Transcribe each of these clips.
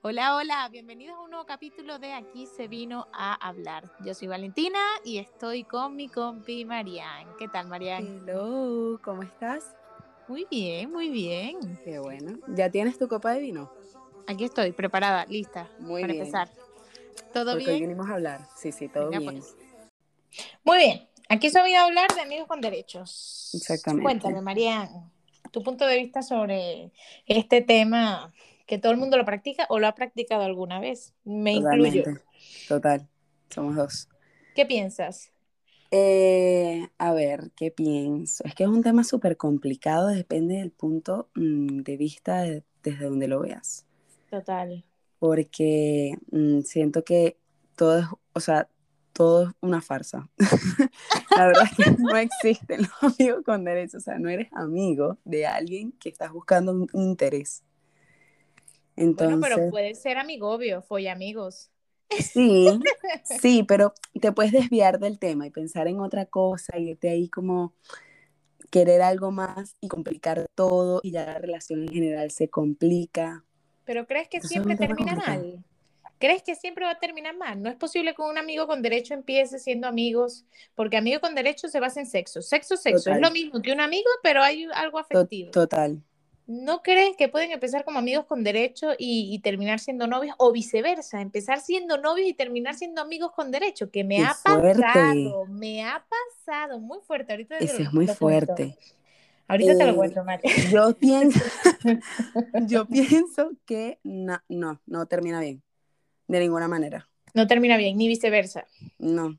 Hola, hola, bienvenidos a un nuevo capítulo de Aquí se vino a hablar. Yo soy Valentina y estoy con mi compi Marian. ¿Qué tal, Marian? Hello, ¿cómo estás? Muy bien, muy bien. Qué bueno. ¿Ya tienes tu copa de vino? Aquí estoy, preparada, lista Muy para bien. empezar. ¿Todo Porque hoy bien? vinimos a hablar. Sí, sí, todo bien. pues. Muy bien. Aquí se ha venido a hablar de amigos con derechos. Exactamente. Cuéntame, Marian, tu punto de vista sobre este tema que todo el mundo lo practica o lo ha practicado alguna vez. Me incluyo. Total. Somos dos. ¿Qué piensas? Eh, a ver, ¿qué pienso? Es que es un tema súper complicado, depende del punto mm, de vista de- desde donde lo veas. Total. Porque mm, siento que todo es, o sea, todo es una farsa. La verdad es que no existen los amigos con derechos. O sea, no eres amigo de alguien que estás buscando un interés. Bueno, pero Entonces, puede ser amigobio, amigos. sí, sí, pero te puedes desviar del tema y pensar en otra cosa y irte ahí como querer algo más y complicar todo y ya la relación en general se complica. Pero ¿crees que Entonces siempre termina mal? ¿Crees que siempre va a terminar mal? No es posible que un amigo con derecho empiece siendo amigos, porque amigo con derecho se basa en sexo. Sexo, sexo. Es lo mismo que un amigo, pero hay algo afectivo. Total. ¿No crees que pueden empezar como amigos con derecho y, y terminar siendo novios? O viceversa, empezar siendo novios y terminar siendo amigos con derecho, que me Qué ha fuerte. pasado, me ha pasado muy fuerte. Ahorita te Ese lo, es muy cuento. fuerte. Ahorita te lo Eh, cuento, María. yo pienso, yo pienso que no, no, no termina bien. De ninguna manera. No termina bien, ni viceversa. No.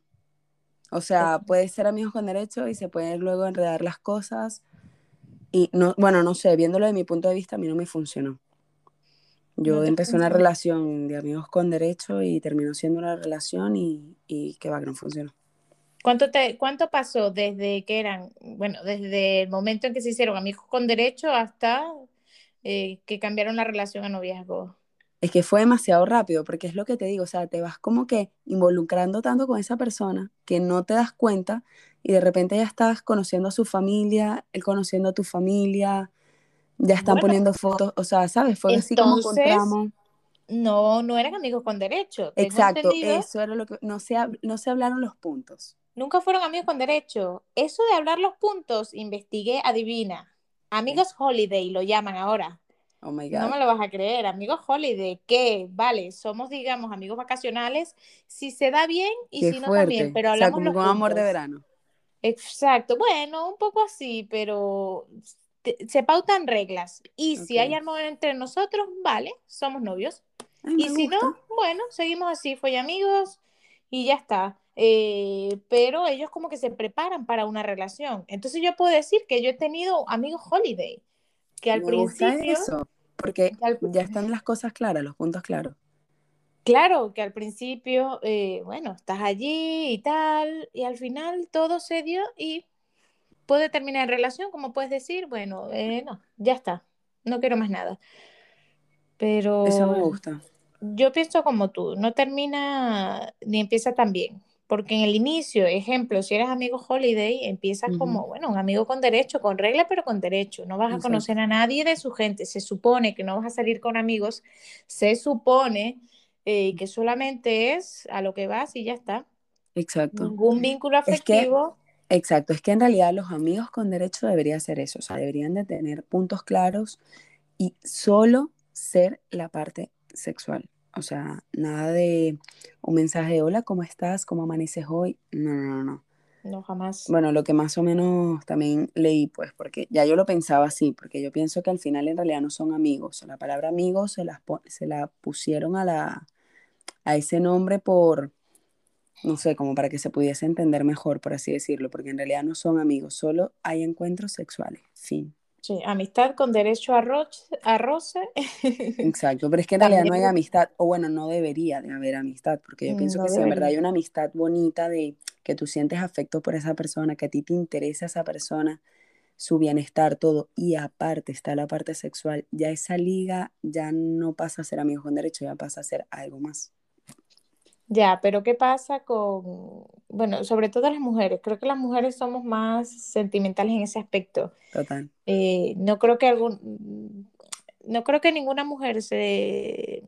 O sea, puedes ser amigos con derecho y se pueden luego enredar las cosas. Y no, bueno, no sé, viéndolo de mi punto de vista, a mí no me funcionó. Yo No empecé una relación de amigos con derecho y terminó siendo una relación y, y que va, que no funcionó. ¿Cuánto, te, ¿Cuánto pasó desde que eran, bueno, desde el momento en que se hicieron amigos con derecho hasta eh, que cambiaron la relación a noviazgo? Es que fue demasiado rápido, porque es lo que te digo, o sea, te vas como que involucrando tanto con esa persona que no te das cuenta y de repente ya estás conociendo a su familia, él conociendo a tu familia, ya están Bueno, poniendo fotos, o sea, ¿sabes? Fue así como con entonces tramo. no, no eran amigos con derecho. Tengo Exacto, entendido, eso era lo que, no se, no se hablaron los puntos. nunca fueron amigos con derecho. Eso de hablar los puntos, investigué, adivina. Amigos holiday lo llaman ahora. Oh my No God. me lo vas a creer, amigos holiday, que vale, somos, digamos, amigos vacacionales, si se da bien y Qué si no también, pero O sea, hablamos como los con amor de verano. Exacto, bueno, un poco así, pero te- se pautan reglas. Y si hay amor entre nosotros, vale, somos novios. Ay, Y si no, bueno, seguimos así, fue amigos y ya está. Eh, pero ellos como que se preparan para una relación. Entonces yo puedo decir que yo he tenido amigos holiday, que al Me gusta principio, eso, porque al- ya están las cosas claras, los puntos claros. claro, que al principio, eh, bueno, estás allí y tal, y al final todo se dio y puede terminar en relación, como puedes decir, bueno, eh, no, ya está, no quiero más nada. Eso me Pero gusta. yo pienso como tú, no termina ni empieza tan bien, porque en el inicio, ejemplo, si eres amigo holiday, empiezas como, bueno, un amigo con derecho, con regla, pero con derecho, no vas a Exacto. conocer a nadie de su gente, se supone que no vas a salir con amigos, se supone eh, que solamente es a lo que vas y ya está, Exacto. ningún vínculo Es que, afectivo. exacto, es que en realidad los amigos con derecho debería ser eso, o sea, deberían de tener puntos claros y solo ser la parte sexual. O sea, nada de un mensaje de hola, ¿cómo estás? ¿Cómo amaneces hoy? No, no, no, no. No, jamás. Bueno, lo que más o menos también leí, pues, porque ya yo lo pensaba así, porque yo pienso que al final en realidad no son amigos. La palabra amigos se, las se la pusieron a, la, a ese nombre por, no sé, como para que se pudiese entender mejor, por así decirlo, porque en realidad no son amigos, solo hay encuentros sexuales. Fin. Sí, amistad con derecho a, roche, a roce. Exacto, pero es que en realidad no hay amistad, o bueno, no debería de haber amistad, porque yo pienso no que si en verdad hay debería. una amistad bonita de que tú sientes afecto por esa persona, que a ti te interesa esa persona, su bienestar, todo, y aparte está la parte sexual, ya esa liga ya no pasa a ser amigos con derecho, ya pasa a ser algo más. Ya, pero ¿qué pasa con, bueno, sobre todo las mujeres? Creo que las mujeres somos más sentimentales en ese aspecto. Total. Eh, no creo que algún, no creo que ninguna mujer se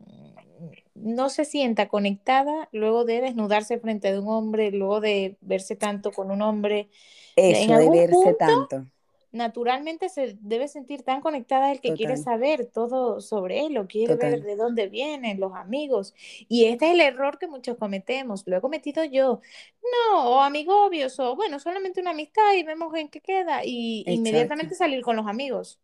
no se sienta conectada luego de desnudarse frente de un hombre, luego de verse tanto con un hombre. Eso, de verse tanto naturalmente se debe sentir tan conectada el que quiere saber todo sobre él o quiere ver de dónde vienen los amigos. Y este es el error que muchos cometemos. Lo he cometido yo. No, o amigobios, o bueno, solamente una amistad y vemos en qué queda. Y inmediatamente salir con los amigos.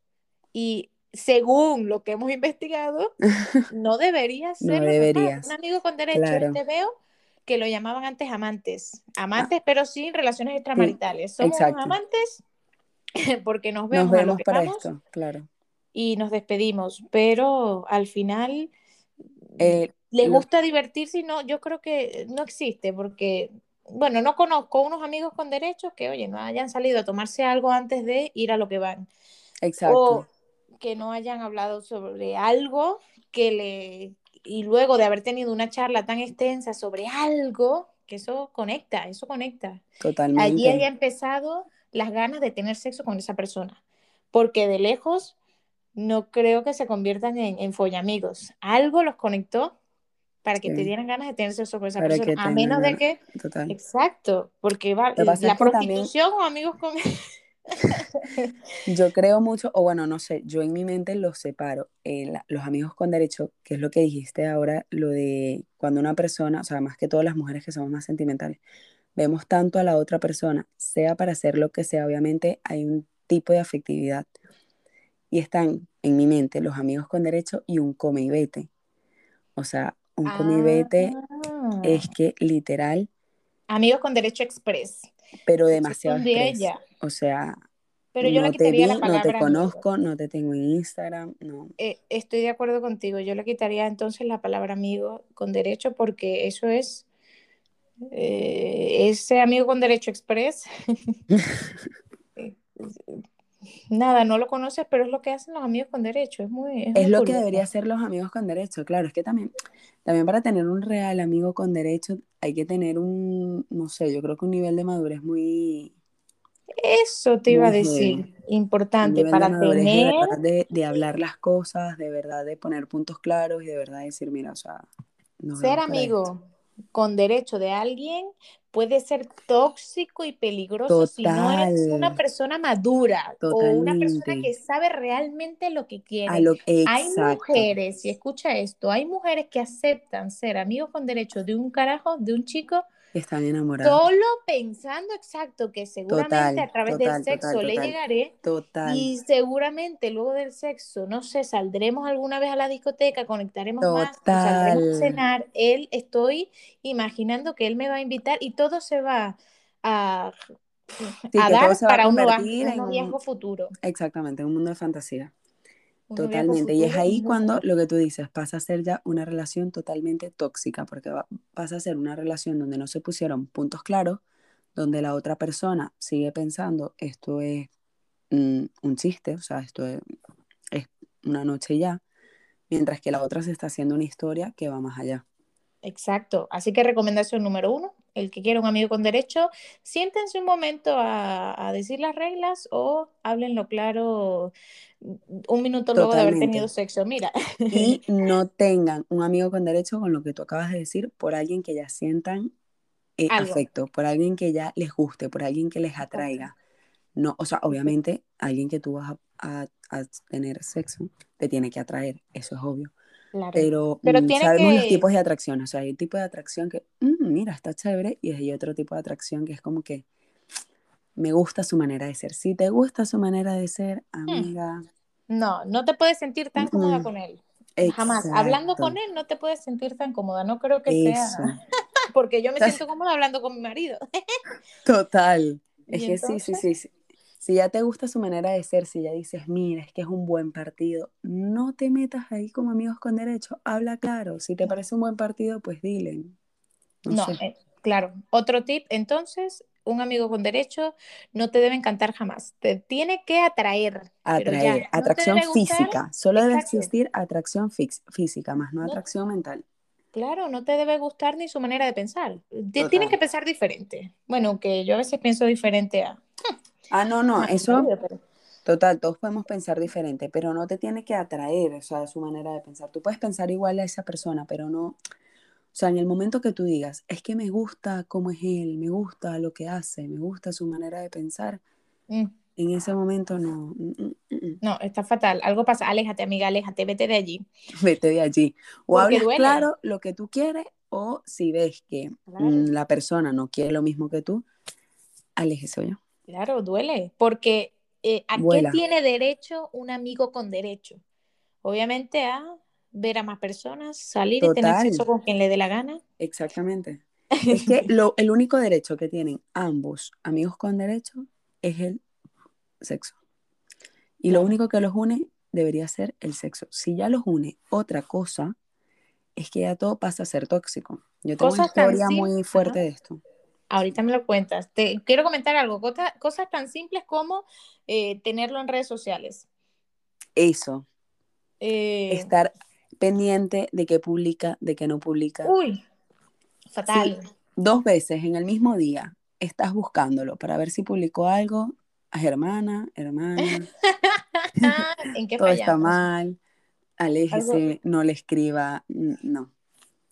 Y según lo que hemos investigado, no debería ser. no deberías. Un amigo con derecho, te veo que lo llamaban antes amantes. Ah. Amantes, pero sin relaciones extramaritales. Somos amantes porque nos vemos, nos vemos para esto, claro. Y nos despedimos, pero al final eh, le gusta divertirse y no, yo creo que no existe porque, bueno, no conozco unos amigos con derechos que, oye, no hayan salido a tomarse algo antes de ir a lo que van. Exacto. O que no hayan hablado sobre algo que le, y luego de haber tenido una charla tan extensa sobre algo, que eso conecta, eso conecta. Totalmente. Allí haya empezado las ganas de tener sexo con esa persona, porque de lejos no creo que se conviertan en, en follamigos. Algo los conectó para que te dieran ganas de tener sexo con esa persona, a menos de que... Exacto, porque va, la prostitución o amigos con... yo creo mucho, o bueno, no sé, yo en mi mente los separo. Eh, los amigos con derecho, que es lo que dijiste ahora, lo de cuando una persona, o sea, más que todas las mujeres que somos más sentimentales, vemos tanto a la otra persona, sea para hacer lo que sea, obviamente hay un tipo de afectividad. Y están en mi mente los amigos con derecho y un come y vete. O sea, un come y vete ah. es que literal. Amigos con derecho express. Pero demasiado express. O sea, pero yo no te vi, no te conozco, no te tengo en Instagram, no. Eh, estoy de acuerdo contigo. Yo le quitaría entonces la palabra amigo con derecho porque eso es eh, ese amigo con derecho express, nada, no lo conoces, pero es lo que hacen los amigos con derecho. Es, muy, es, lo que debería hacer los amigos con derecho, claro, es que también, también para tener un real amigo con derecho hay que tener un, no sé, yo creo que un nivel de madurez muy... Eso te iba a decir, importante para tener... De, de, hablar las cosas, de verdad de poner puntos claros y de verdad decir, mira, o sea... ser amigo con derecho de alguien puede ser tóxico y peligroso si no eres una persona madura o una persona que sabe realmente lo que quiere. hay mujeres, y escucha esto, hay mujeres que aceptan ser amigos con derecho de un carajo, de un chico están enamorados. Solo pensando exacto que seguramente a través del sexo le llegaré. Total. Y seguramente luego del sexo, no sé, saldremos alguna vez a la discoteca, conectaremos más, saldremos a cenar. Él, estoy imaginando que él me va a invitar y todo se va a, dar para un, noviazgo futuro. Exactamente, un mundo de fantasía. Totalmente. Y es ahí cuando lo que tú dices pasa a ser ya una relación totalmente tóxica, porque pasa a ser una relación donde no se pusieron puntos claros, donde la otra persona sigue pensando esto es mm, un chiste, o sea, esto es, es una noche ya, mientras que la otra se está haciendo una historia que va más allá. Exacto. Así que recomendación número uno, el que quiera un amigo con derecho, siéntense un momento a, decir las reglas o háblenlo claro un minuto luego de haber tenido sexo. Mira. Y no tengan un amigo con derecho con lo que tú acabas de decir por alguien que ya sientan eh, afecto, por alguien que ya les guste, por alguien que les atraiga. No, o sea, obviamente alguien que tú vas a tener sexo te tiene que atraer, eso es obvio pero, mm, sabemos los tipos de atracción. O sea, hay un tipo de atracción que, mm, mira, está chévere, y hay otro tipo de atracción que es como que me gusta su manera de ser. Si te gusta su manera de ser, hmm. amiga. No, no te puedes sentir tan cómoda con él. Jamás. Hablando con él no te puedes sentir tan cómoda. No creo que sea. Porque yo me siento cómoda hablando con mi marido. Total. Es que sí, sí, sí, sí. Si ya te gusta su manera de ser, si ya dices, mira, es que es un buen partido, no te metas ahí como amigos con derecho, habla claro. Si te parece un buen partido, pues dile. No, eh, claro. Otro tip, entonces, un amigo con derecho no te debe encantar jamás. Te tiene que atraer. Atraer, atracción física. Solo debe existir atracción física, más no, atracción mental. Claro, no te debe gustar ni su manera de pensar. Tienes que pensar diferente. Bueno, que yo a veces pienso diferente a. Ah, no, no, eso Total, todos podemos pensar diferente, pero no te tiene que atraer, o sea, su manera de pensar. Tú puedes pensar igual a esa persona, pero no, o sea, en el momento que tú digas, es que me gusta cómo es él, me gusta lo que hace, me gusta su manera de pensar, Mm, en ese momento no, mm, mm. No, está fatal. Algo pasa. Aléjate, amiga, aléjate, vete de allí. vete de allí. O Porque hablas duele. claro lo que tú quieres, o si ves que Claro. la persona no quiere lo mismo que tú, aléjese yo. Claro, duele. Porque eh, ¿a Vuela. qué tiene derecho un amigo con derecho? Obviamente a ver a más personas, salir y tener sexo con quien le dé la gana. Exactamente. Es que lo, el único derecho que tienen ambos amigos con derecho es el sexo. Y lo único que los une debería ser el sexo. Si ya los une otra cosa, es que ya todo pasa a ser tóxico. Yo tengo una Cosas historia muy fuerte de esto. Ahorita me lo cuentas. Te quiero comentar algo. Cosas tan simples como eh, tenerlo en redes sociales. Eso, Eh, estar pendiente de qué publica, de qué no publica. Uy, fatal. Dos veces en el mismo día estás buscándolo para ver si publicó algo. A hermana, hermana, ¿En qué todo está mal, aléjese, no le escriba, no.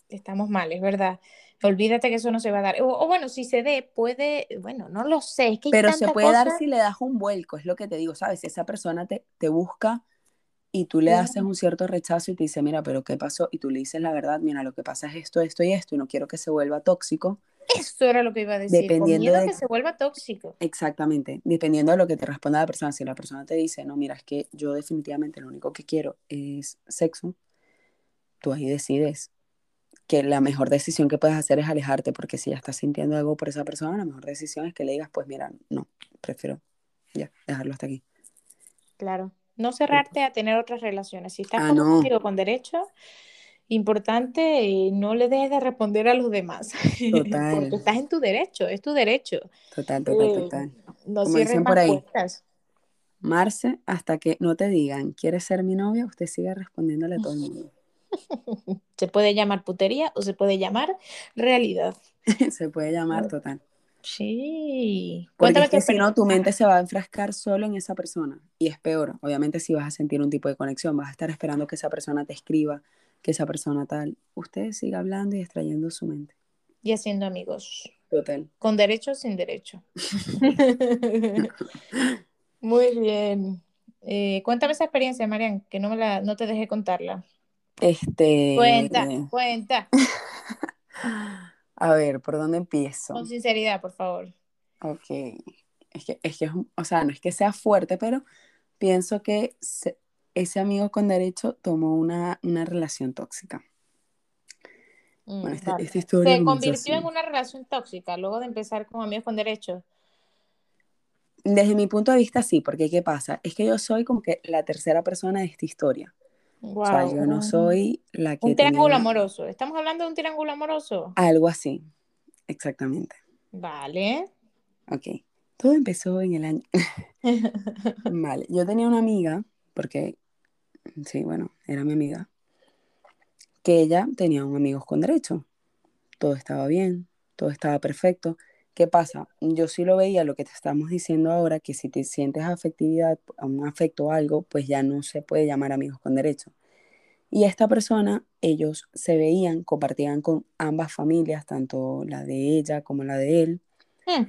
Estamos mal, es verdad. Olvídate que eso no se va a dar. O, o bueno, si se dé, puede, bueno, no lo sé, es que hay Pero se puede dar si le das un vuelco, es lo que te digo, ¿sabes? Si esa persona te, te busca y tú le haces un cierto rechazo y te dice, mira, pero ¿qué pasó? Y tú le dices la verdad, mira, lo que pasa es esto, esto y esto, y no quiero que se vuelva tóxico. Eso era lo que iba a decir, con Dependiendo miedo de- que se vuelva tóxico. Exactamente, dependiendo de lo que te responda la persona. Si la persona te dice, no, mira, es que yo definitivamente lo único que quiero es sexo, tú ahí decides que la mejor decisión que puedes hacer es alejarte, porque si ya estás sintiendo algo por esa persona, la mejor decisión es que le digas, pues mira, no, prefiero ya dejarlo hasta aquí. Claro. No cerrarte a tener otras relaciones. Si estás Ah, con un no. amigo con derecho, importante, eh, no le dejes de responder a los demás. Total. Porque estás en tu derecho, es tu derecho. Total, total, Eh, total. no Como cierres dicen por ahí. puertas. Marce, hasta que no te digan, ¿quieres ser mi novia? Usted sigue respondiéndole a todo el mundo. Se puede llamar putería o se puede llamar realidad. Se puede llamar total. Sí. Porque Cuéntame es que si no, tu mente se va a enfrascar solo en esa persona. Y es peor. Obviamente, si vas a sentir un tipo de conexión, vas a estar esperando que esa persona te escriba, que esa persona tal. Usted siga hablando y extrayendo su mente. Y haciendo amigos. Total. Con derecho o sin derecho. Muy bien. Eh, cuéntame esa experiencia, Marian, que no, me la, no te dejé contarla. Este. Cuenta, cuenta. A ver, ¿por dónde empiezo? Con sinceridad, por favor. Ok. Es que, es que o sea, no es que sea fuerte, pero pienso que se- ese amigo con derecho tomó una, una relación tóxica. Mm, Bueno, esta, vale. esta historia Se convirtió en una relación tóxica luego de empezar con amigos con derecho. Desde mi punto de vista, sí, porque ¿qué pasa? Es que yo soy como que la tercera persona de esta historia. O sea, yo no soy la que Un triángulo tenía amoroso. ¿Estamos hablando de un triángulo amoroso? algo así. Exactamente. Vale. Ok. Todo empezó en el año. Vale. Yo tenía una amiga, porque, sí, bueno, era mi amiga, que ella tenía un amigo con derecho. Todo estaba bien, todo estaba perfecto. ¿Qué pasa? Yo sí lo veía, lo que te estamos diciendo ahora, que si te sientes afectividad, un afecto o algo, pues ya no se puede llamar amigos con derecho. Y esta persona, ellos se veían, compartían con ambas familias, tanto la de ella como la de él, Hmm.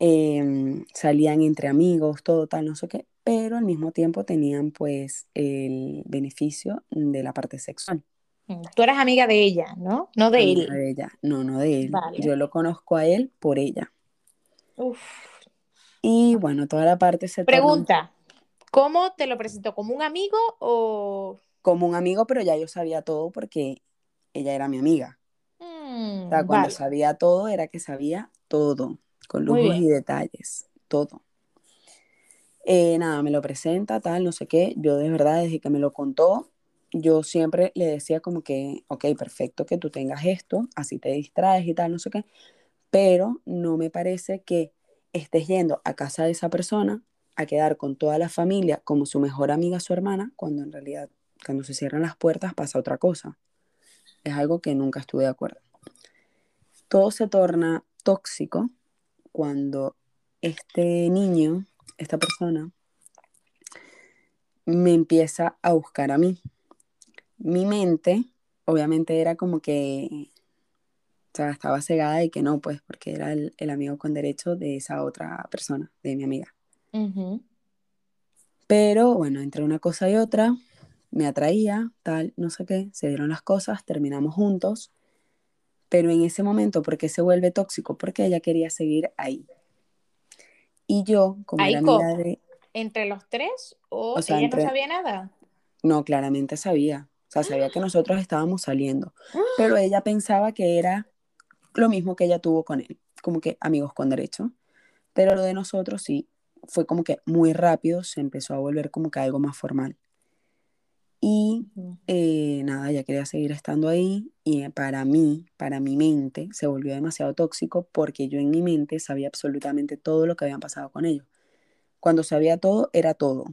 em, salían entre amigos, todo tal, no sé qué, pero al mismo tiempo tenían pues el beneficio de la parte sexual. Tú eras amiga de ella, ¿no? No de Amiga él. de ella, no, no de él. Vale. Yo lo conozco a él por ella. Uf. Y bueno, toda la parte se torna Pregunta, ¿cómo te lo presentó? ¿Como un amigo o...? como un amigo, pero ya yo sabía todo porque ella era mi amiga. Mm, O sea, cuando vale. sabía todo era que sabía todo, con lujos y detalles, todo. Eh, nada, me lo presenta, tal, no sé qué. Yo de verdad, desde que me lo contó, yo siempre le decía como que, ok, perfecto que tú tengas esto, así te distraes y tal, no sé qué, pero no me parece que estés yendo a casa de esa persona a quedar con toda la familia como su mejor amiga, su hermana, cuando en realidad, cuando se cierran las puertas pasa otra cosa. Es algo que nunca estuve de acuerdo. Todo se torna tóxico cuando este niño, esta persona, me empieza a buscar a mí. Mi mente, obviamente, era como que, o sea, estaba cegada y que no, pues, porque era el, el amigo con derecho de esa otra persona, de mi amiga. Pero bueno, entre una cosa y otra, me atraía, tal, no sé qué, se dieron las cosas, terminamos juntos, pero en ese momento, ¿por qué se vuelve tóxico? Porque ella quería seguir ahí. Y yo, como Ahí era cómo, de, entre los tres o o sea, ella no sabía nada. no, claramente sabía, sea, sabía que nosotros estábamos saliendo, pero ella pensaba que era lo mismo que ella tuvo con él, como que amigos con derecho, pero lo de nosotros sí fue como que muy rápido, se empezó a volver como que algo más formal. Y eh, nada, ella quería seguir estando ahí y eh, para mí, para mi mente, se volvió demasiado tóxico porque yo en mi mente sabía absolutamente todo lo que habían pasado con ellos. Cuando sabía todo, era todo,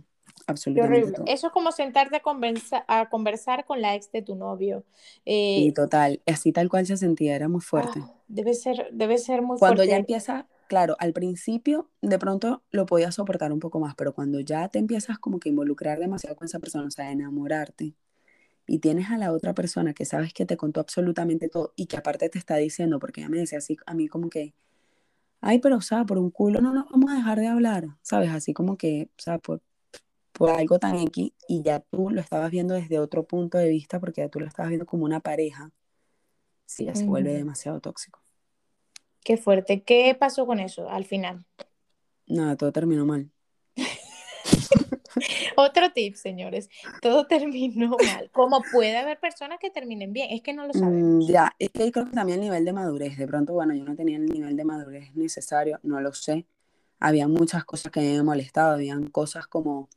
absolutamente horrible. todo. Eso es como sentarte a conversa- a conversar con la ex de tu novio. Y Eh, total, así tal cual se sentía, era muy fuerte. ah, debe ser, debe ser muy Cuando ya fuerte. empieza, claro, al principio de pronto lo podías soportar un poco más, pero cuando ya te empiezas como que a involucrar demasiado con esa persona, o sea, a enamorarte, y tienes a la otra persona que sabes que te contó absolutamente todo y que aparte te está diciendo, porque ella me decía así a mí como que, ay, pero o sea, por un culo no nos vamos a dejar de hablar, ¿sabes? Así como que, o sea, por, por algo tan X y ya tú lo estabas viendo desde otro punto de vista porque ya tú lo estabas viendo como una pareja, sí, ya se vuelve demasiado tóxico. Qué fuerte. ¿Qué pasó con eso al final? Nada, todo terminó mal. Otro tip, señores. Todo terminó mal. Como puede haber personas que terminen bien, es que no lo Mm, sabemos. ya, es que creo que también el nivel de madurez, de pronto, bueno, yo no tenía el nivel de madurez necesario, no lo sé. Había muchas cosas que me habían molestado, habían cosas como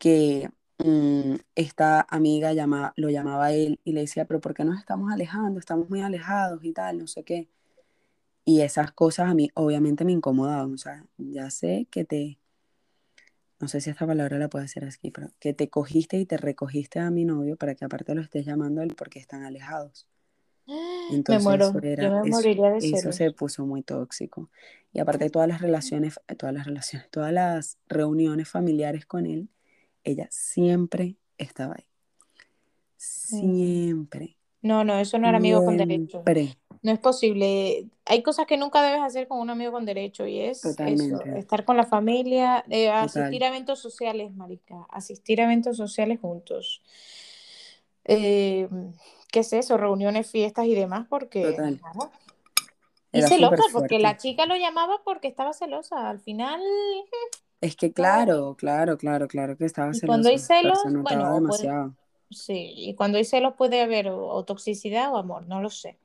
que mm, esta amiga llama, lo llamaba a él y le decía, pero ¿por qué nos estamos alejando? Estamos muy alejados y tal, no sé qué. Y esas cosas a mí obviamente me incomodaban, o sea, ya sé que te, no sé si esta palabra la puedo decir aquí, pero que te cogiste y te recogiste a mi novio para que aparte lo estés llamando a él porque están alejados. Me Entonces eso. Yo me eso, moriría de eso se celos. puso muy tóxico. Y aparte de todas las relaciones, todas las relaciones, todas las reuniones familiares con él, ella siempre estaba ahí. Siempre, No, no, eso no era amigo con derecho. No es posible. Hay cosas que nunca debes hacer con un amigo con derecho y es eso, estar con la familia, eh, asistir a eventos sociales, marica, asistir a eventos sociales juntos. Eh, ¿qué es eso? Reuniones, fiestas y demás, porque total. claro. Y celosa, porque la chica lo llamaba porque estaba celosa. Al final, Es que claro, claro, claro, claro que estaba Y cuando hay celos, bueno, puede, demasiado, sí, y cuando hay celos puede haber o, o toxicidad o amor, no lo sé.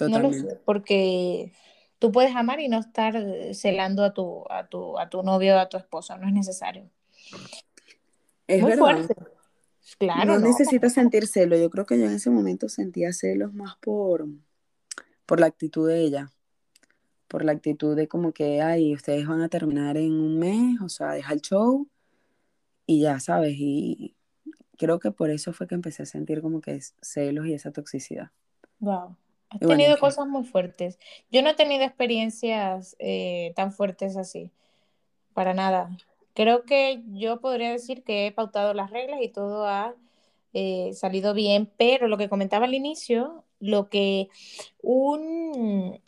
No lo sé, porque tú puedes amar y no estar celando a tu, a tu, a tu novio o a tu esposa, no es necesario. Es Muy verdad, fuerte. Claro, no no. necesitas sentir celo. Yo creo que yo en ese momento sentía celos más por, por la actitud de ella. Por la actitud de como que, ay, ustedes van a terminar en un mes, o sea, deja el show y ya, ¿sabes? Y creo que por eso fue que empecé a sentir como que es celos y esa toxicidad. Wow. Has Y bueno, tenido que, cosas muy fuertes. Yo no he tenido experiencias eh, tan fuertes así, para nada. Creo que yo podría decir que he pautado las reglas y todo ha eh, salido bien, pero lo que comentaba al inicio, lo que un,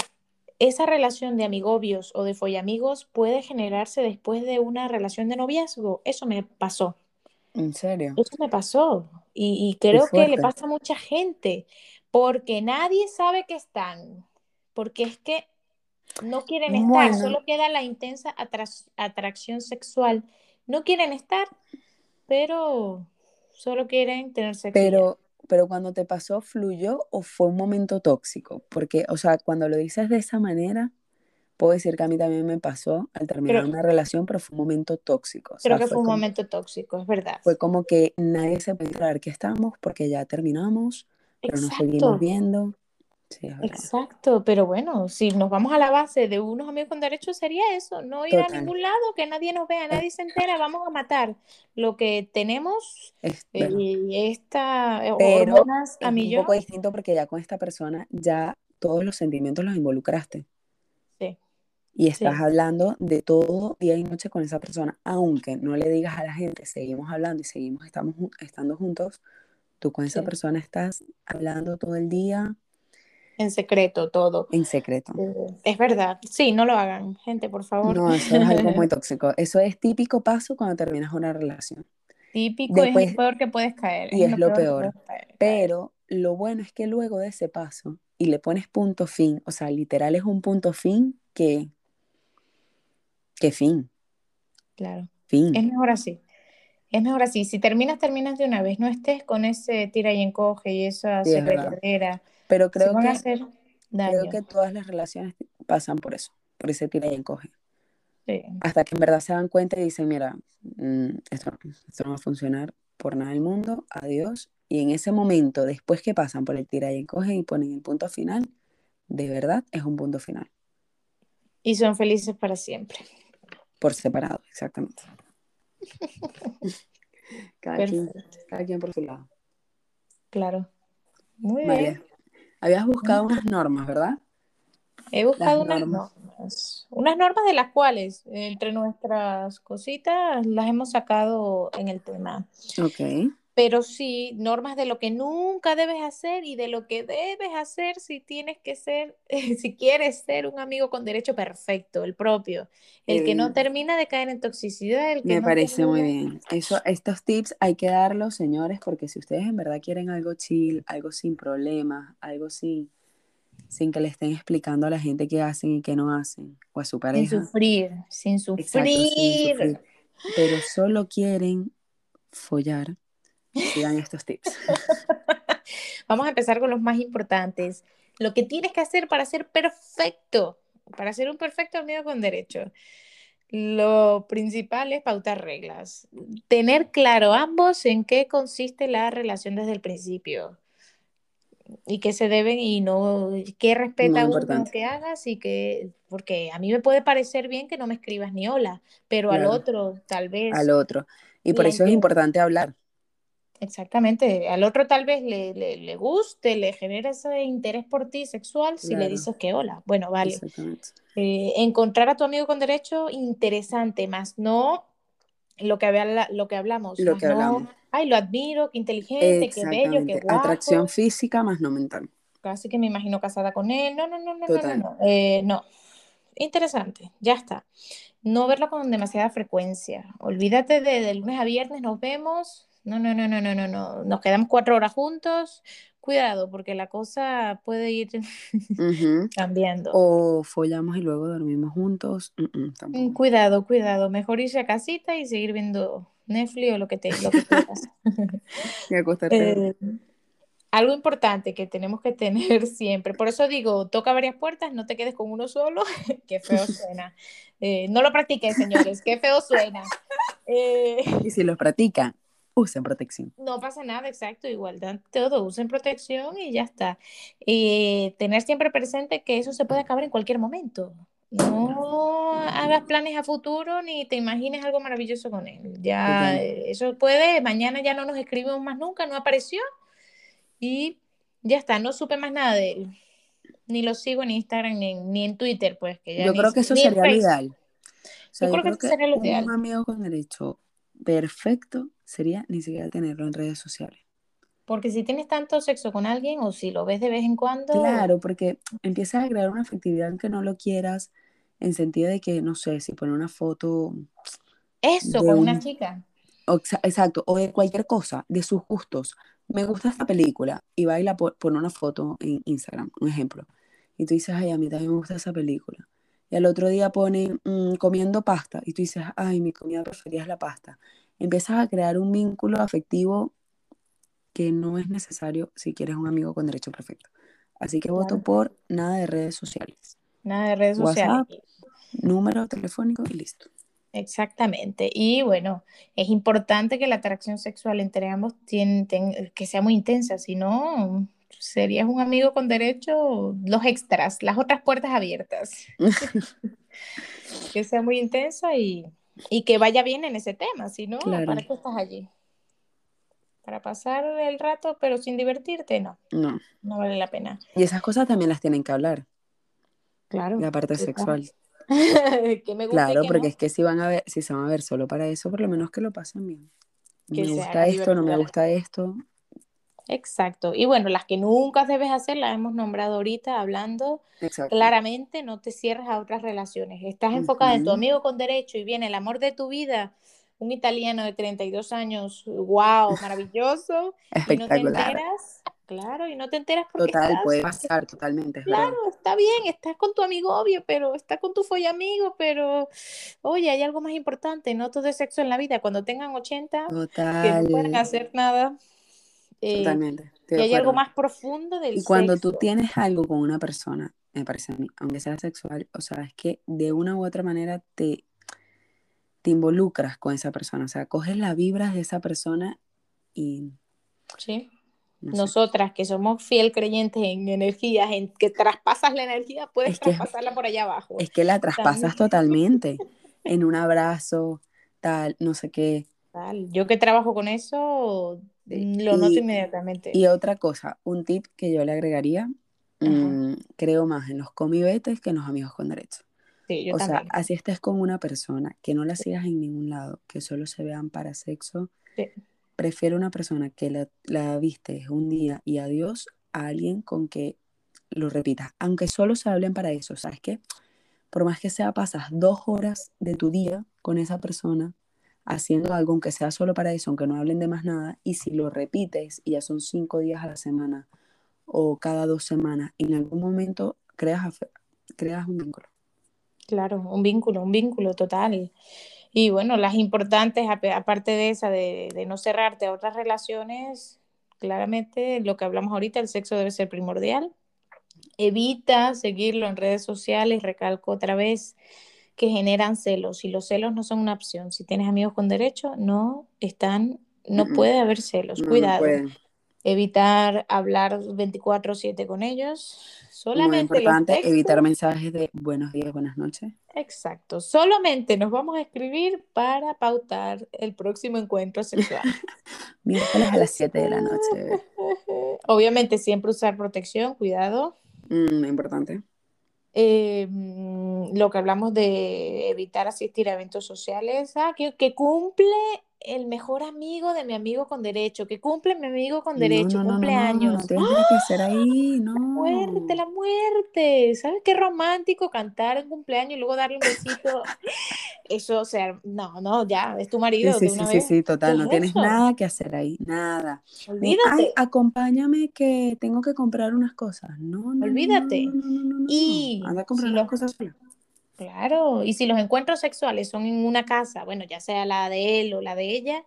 esa relación de amigobios o de follamigos puede generarse después de una relación de noviazgo. Eso me pasó. en serio, Eso me pasó. Y, creo que le pasa a mucha gente, porque nadie sabe que están, porque es que no quieren estar, Bueno, solo queda la intensa atra- atracción sexual. No quieren estar, pero solo quieren tener sexo pero, pero cuando te pasó, ¿fluyó o fue un momento tóxico? Porque, o sea, cuando lo dices de esa manera, puedo decir que a mí también me pasó al terminar una relación, pero fue un momento tóxico. O creo que fue fue un como, momento tóxico, es verdad. fue como que nadie se puede enterar que estamos porque ya terminamos, pero nos seguimos Exacto. viendo. Sí. Exacto, pero bueno, si nos vamos a la base de unos amigos con derechos sería eso, no ir a ningún lado, que nadie nos vea, nadie se entera, vamos a matar lo que tenemos, verdad. eh, esta eh, Pero hormonas a es un poco distinto porque ya con esta persona ya todos los sentimientos los involucraste. sí, y estás hablando de todo día y noche con esa persona, aunque no le digas a la gente, seguimos hablando y seguimos estamos, estando juntos, tú con esa persona estás hablando todo el día. En secreto, todo. En secreto. Eh, es verdad. Sí, no lo hagan, gente, por favor. No, eso es algo muy tóxico. Eso es típico paso cuando terminas una relación. Típico, es lo peor que puedes caer. Y es, lo, peor. Pero lo bueno es que luego de ese paso y le pones punto fin, o sea, literal es un punto fin que ¿Qué fin? Claro. Fin. Es mejor así. Es mejor así. Si terminas, terminas de una vez. No estés con ese tira y encoge y esa sí, Pero creo que, creo que todas las relaciones pasan por eso, por ese tira y encoge. Sí. Hasta que en verdad se dan cuenta y dicen, mira, mm, esto, esto no va a funcionar por nada del mundo, adiós. Y en ese momento, después que pasan por el tira y encoge y ponen el punto final, de verdad es un punto final. Y son felices para siempre. Por separado, exactamente. cada, quien, por su lado. Claro. Muy bien. Habías buscado unas normas, ¿verdad? He buscado unas normas. Unas normas de las cuales, entre nuestras cositas, las hemos sacado en el tema. Ok pero sí normas de lo que nunca debes hacer y de lo que debes hacer si tienes que ser, si quieres ser un amigo con derecho perfecto, el propio, el que no termina de caer en toxicidad. El que me parece muy bien. Eso, estos tips hay que darlos, señores, porque si ustedes en verdad quieren algo chill, algo sin problemas, algo sin, sin que le estén explicando a la gente qué hacen y qué no hacen, o a su pareja. Sin sufrir, sin sufrir. sin sufrir. Pero solo quieren follar Sigan estos tips. Vamos a empezar con los más importantes. Lo que tienes que hacer para ser perfecto, para ser un perfecto amigo con derecho. Lo principal es pautar reglas. Tener claro ambos en qué consiste la relación desde el principio y qué se deben y no qué respeta uno que hagas y que porque a mí me puede parecer bien que no me escribas ni hola, pero al otro tal vez al otro y por eso es importante hablar. Exactamente, al otro tal vez le, le, guste, le genera ese interés por ti sexual si le dices que hola. Bueno, vale. Eh, encontrar a tu amigo con derecho, interesante, más no lo que, había, lo que hablamos. Lo que hablamos. Ay, lo admiro, qué inteligente, qué bello, qué guapo. Atracción física más no mental. Casi que me imagino casada con él. No, no, no, no, no, no. Eh, no. Interesante, ya está. No verlo con demasiada frecuencia. Olvídate de, de lunes a viernes, nos vemos, no, no, no, no, no, no, no. Nos quedamos cuatro horas juntos. Cuidado, porque la cosa puede ir cambiando. O follamos y luego dormimos juntos. Mm, cuidado, cuidado. Mejor irse a casita y seguir viendo Netflix o lo que te lo que y acostarte. Eh, algo importante que tenemos que tener siempre, por eso digo, toca varias puertas, no te quedes con uno solo, qué feo suena. Eh, no lo practiquen, señores, qué feo suena. Eh, y si los practican, usen protección. No pasa nada, exacto, igualdad, todo, usen protección y ya está. Y tener siempre presente que eso se puede acabar en cualquier momento. No hagas planes a futuro ni te imagines algo maravilloso con él. Ya, eso puede, mañana ya no nos escribimos más nunca, no apareció y ya está, no supe más nada de él. Ni lo sigo en Instagram ni, en Twitter, pues que Yo creo que eso sería lo ideal. yo, creo que, eso sería lo ideal. Un amigo con derecho perfecto sería ni siquiera tenerlo en redes sociales. Porque si tienes tanto sexo con alguien o si lo ves de vez en cuando. Claro, porque empiezas a crear una afectividad que no lo quieras, en sentido de que, no sé, si pone una foto. Eso, con una chica. exacto, o de cualquier cosa, de sus gustos. Me gusta esta película y va y la pone una foto en Instagram, un ejemplo. Y tú dices, ay, a mí también me gusta esa película. Y al otro día pone mm, comiendo pasta y tú dices, ay, mi comida preferida es la pasta empiezas a crear un vínculo afectivo que no es necesario si quieres un amigo con derecho perfecto. Así que voto por nada de redes sociales. Nada de redes sociales. número telefónico y listo. Exactamente. Y bueno, es importante que la atracción sexual entre ambos que sea muy intensa, si no, serías un amigo con derecho, los extras, las otras puertas abiertas. que sea muy intensa y, y que vaya bien en ese tema, si no, ¿para qué estás allí? Para pasar el rato, pero sin divertirte, no. No. No vale la pena. Y esas cosas también las tienen que hablar. Claro. La parte sexual. que me gusta Claro, que porque no, es que si van a ver, si se van a ver solo para eso, por lo menos que lo pasen bien. que Me gusta esto, no me gusta esto. Exacto. Y bueno, las que nunca debes hacer, las hemos nombrado ahorita hablando Exacto. claramente, no te cierres a otras relaciones. Estás enfocada en tu amigo con derecho y viene el amor de tu vida, un italiano de 32 años, wow, maravilloso, y no te Espectacular. enteras, claro, y no te enteras porque Total, estás, puede pasar totalmente, es claro, verdad. está bien, estás con tu amigo obvio, pero estás con tu follamigo, pero oye, hay algo más importante, no todo es sexo en la vida. Cuando tengan 80, que no puedan Total, hacer nada. Eh, totalmente, y hay algo más profundo del Y cuando tú tienes algo con una persona, me parece a mí, aunque sea sexual, o sea, es que de una u otra manera te, te involucras con esa persona, o sea, coges las vibras de esa persona y Sí. no sé. Nosotras que somos fiel creyentes en energías, en que traspasas la energía, puedes Es que, traspasarla por allá abajo. es que la traspasas También. totalmente en un abrazo, tal, no sé qué. Tal. Yo que trabajo con eso, lo noto Y, inmediatamente. y otra cosa, un tip que yo le agregaría, Ajá. mm, creo más en los comibetes que en los amigos con derecho. Sí, yo O sea, también. así estés con una persona, que no la sigas en ningún lado, que solo se vean para sexo, Sí. prefiero una persona que la, la viste un día y adiós a alguien con que lo repitas, aunque solo se hablen para eso, ¿sabes qué? Por más que sea, pasas dos horas de tu día con esa persona haciendo algo, aunque sea solo para eso, aunque no hablen de más nada, y si lo repites y ya son cinco días a la semana o cada dos semanas, en algún momento creas, creas un vínculo. Claro, un vínculo, un vínculo total. Y bueno, las importantes, aparte de esa, de, de no cerrarte a otras relaciones, claramente lo que hablamos ahorita, el sexo debe ser primordial. Evita seguirlo en redes sociales, recalco otra vez, que generan celos. Y los celos no son una opción. Si tienes amigos con derecho, no están, no Mm, mm. puede haber celos. No, Cuidado. Evitar hablar 24/7 con ellos. Muy Solamente los importante, textos. evitar mensajes de buenos días, buenas noches. Exacto. Solamente nos vamos a escribir para pautar el próximo encuentro sexual. Miércoles a las 7 de la noche. Obviamente siempre usar protección, cuidado. Mm, importante. Eh, mm, lo que hablamos de evitar asistir a eventos sociales, ah, que, que cumple el mejor amigo de mi amigo con derecho, que cumple mi amigo con No, derecho, no, no, no, no, no cumpleaños. que hacer ahí, La muerte, no. la muerte. ¿Sabes qué romántico cantar en cumpleaños y luego darle un besito? Eso, o sea, no, no, ya, es tu marido sí, de sí, una sí, vez. sí, ¿Qué total, no es tienes eso? nada que hacer ahí, nada. De, ay, Olvídate, acompáñame que tengo que comprar unas cosas. No, no, no, no, no, olvídate. no, no, no, no. Y Anda a si comprar las los, cosas sola. Claro, y si los encuentros sexuales son en una casa, bueno, ya sea la de él o la de ella,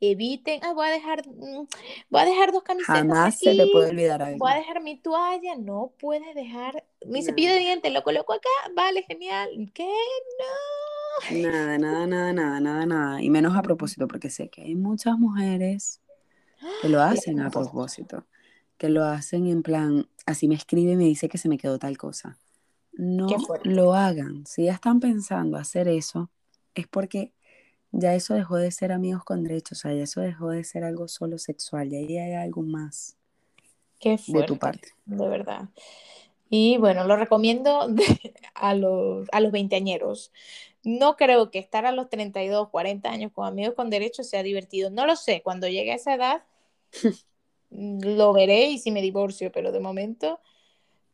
eviten, ah, voy a dejar, mm, voy a dejar dos camisetas Jamás se te puede olvidar voy a dejar mi toalla, no puedes dejar mi cepillo Nada. de dientes, lo coloco acá, vale, genial. ¿Qué? No. Nada, nada, nada, nada, nada, nada. Y menos a propósito, porque sé que hay muchas mujeres que lo hacen a a propósito, que lo hacen en plan, así me escribe y me dice que se me quedó tal cosa. No fuerte. lo hagan. Si ya están pensando hacer eso, es porque ya eso dejó de ser amigos con derechos, o sea, ya eso dejó de ser algo solo sexual, ya ahí hay algo más Qué de tu fuerte, parte. de verdad. Y bueno, lo recomiendo de- a los, a los veinteañeros. No creo que estar a los 32, 40 años con amigos con derechos sea divertido. No lo sé, cuando llegue a esa edad lo veré y si me divorcio, pero de momento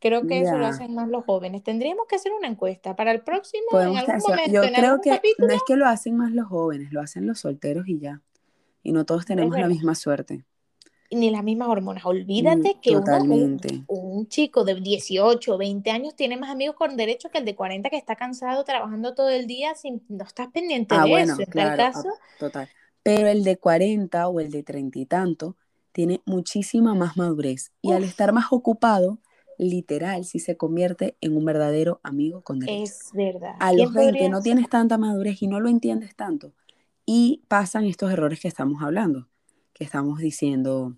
creo que eso lo hacen más los jóvenes. Tendríamos que hacer una encuesta para el próximo, en algún momento, yo en creo algún que capítulo. no es que lo hacen más los jóvenes, lo hacen los solteros y ya. Y no todos tenemos la misma suerte. ni las mismas hormonas. Mm, Olvídate que uno, un, chico de 18 o 20 años tiene más amigos con derecho que el de 40 que está cansado trabajando todo el día sin, no estás pendiente Ah, de bueno, eso. En tal ah, caso, total. Pero el de 40 o el de 30 y tanto tiene muchísima más madurez. Y al estar más ocupado, literal, sí se convierte en un verdadero amigo con derecho. es verdad. A ¿Quién los 20 podría no tienes tanta madurez y no lo entiendes tanto. Y pasan estos errores que estamos hablando, que estamos diciendo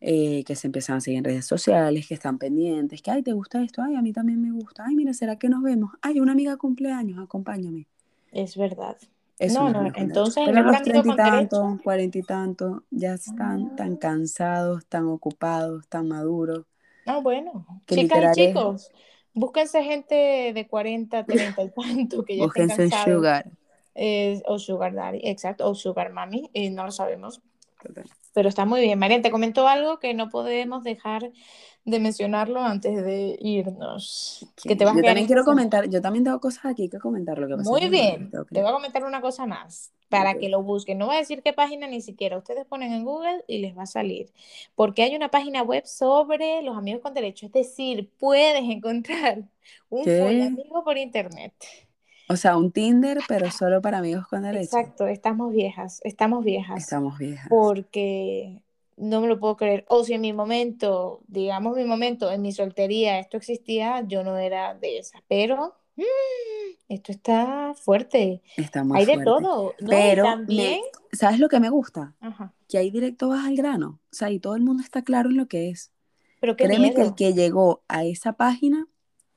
eh, que se empiezan a seguir en redes sociales, que están pendientes, que, ay, ¿te gusta esto? Ay, a mí también me gusta. Ay, mira, ¿será que nos vemos? Ay, una amiga cumpleaños, acompáñame. Es verdad. Eso No, no entonces Pero mejor los treinta y tantos, cuarenta y tantos, ya están tan Ah, cansados, tan ocupados, tan maduros, ah, bueno, chicas y es, chicos, búsquense gente de 40, 30 y tanto que ya Búsquense estén cansados. sugar. Eh, o sugar daddy, exacto, o sugar mami, eh, no lo sabemos. Total. Pero está muy bien. Marian, te comentó algo que no podemos dejar de mencionarlo antes de irnos. Que te vas a yo quedar también quiero comentar, yo también tengo cosas aquí que comentar. Lo que pasa Muy bien, que- te voy a comentar una cosa más para que lo busquen. No voy a decir qué página ni siquiera. Ustedes ponen en Google y les va a salir. Porque hay una página web sobre los amigos con derecho. Es decir, puedes encontrar un amigo por internet. O sea, un Tinder, pero solo para amigos con derecho. Exacto, estamos viejas, estamos viejas. Estamos viejas. Porque no me lo puedo creer. O si en mi momento, digamos mi momento, en mi soltería, esto existía, yo no era de esas. Pero mm, esto está fuerte. Está muy Hay de todo, Pero me- también, ¿sabes lo que me gusta? ajá, Que ahí directo vas al grano. O sea, y todo el mundo está claro en lo que es. pero qué Créeme que el que llegó a esa página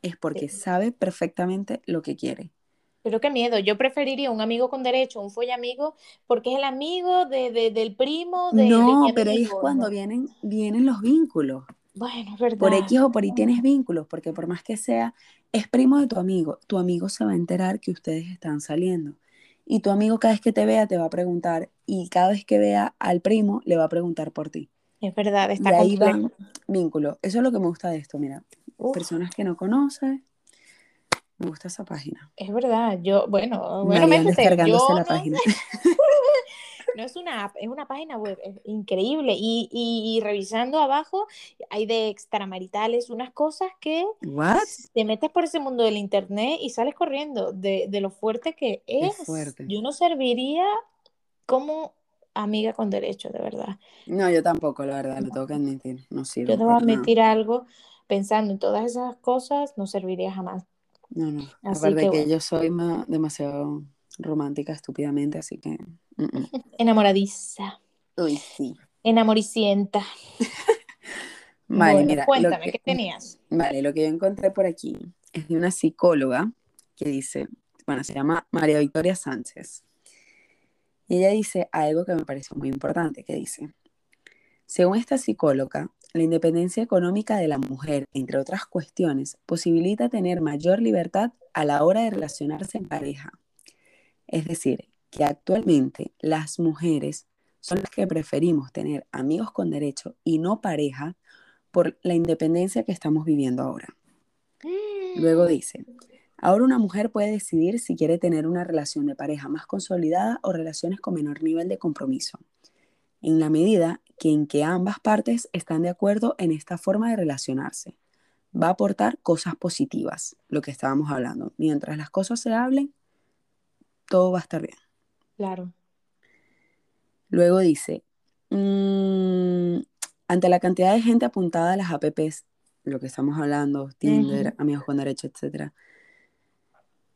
es porque Sí. sabe perfectamente lo que quiere. Pero qué miedo. Yo preferiría un amigo con derecho, un follamigo, porque es el amigo de, de- del primo de, No, pero ahí es cuando ¿no? vienen, vienen los vínculos. Bueno, es verdad. Por X o por Y tienes vínculos, porque por más que sea, es primo de tu amigo, tu amigo se va a enterar que ustedes están saliendo. Y tu amigo cada vez que te vea te va a preguntar, y cada vez que vea al primo le va a preguntar por ti. Es verdad, Y está ahí complejo. van vínculos. Eso es lo que me gusta de esto, mira. Uf, Personas que no conoces, me gusta esa página. es verdad. Yo, bueno, bueno, Marian métete. descargándose Yo la no página. No es una app, es una página web, es increíble. Y, y- y revisando abajo hay de extramaritales, unas cosas que ¿What? te metes por ese mundo del internet y sales corriendo de, de lo fuerte que Es es. fuerte. Yo no serviría como amiga con derecho, de verdad. No, yo tampoco, la verdad, lo tengo que admitir. No sirvo Yo te voy a admitir algo, pensando en todas esas cosas, no serviría jamás. No, no. Así Aparte que que yo soy ma- demasiado romántica estúpidamente, así que... mm, mm. Enamoradiza, Uy, sí. enamoricienta. Vale, Bueno, mira, cuéntame, que, ¿qué tenías? vale, lo que yo encontré por aquí es de una psicóloga que dice, bueno, se llama María Victoria Sánchez. Y ella dice algo que me pareció muy importante, que dice, según esta psicóloga, la independencia económica de la mujer, entre otras cuestiones, posibilita tener mayor libertad a la hora de relacionarse en pareja. Es decir, que actualmente las mujeres son las que preferimos tener amigos con derecho y no pareja por la independencia que estamos viviendo ahora. Luego dice, ahora una mujer puede decidir si quiere tener una relación de pareja más consolidada o relaciones con menor nivel de compromiso, en la medida en que ambas partes están de acuerdo en esta forma de relacionarse. Va a aportar cosas positivas, lo que estábamos hablando. Mientras las cosas se hablen, todo va a estar bien. Claro. Luego dice, mm, ante la cantidad de gente apuntada a las apps, lo que estamos hablando, Tinder, amigos con derecho, etcétera,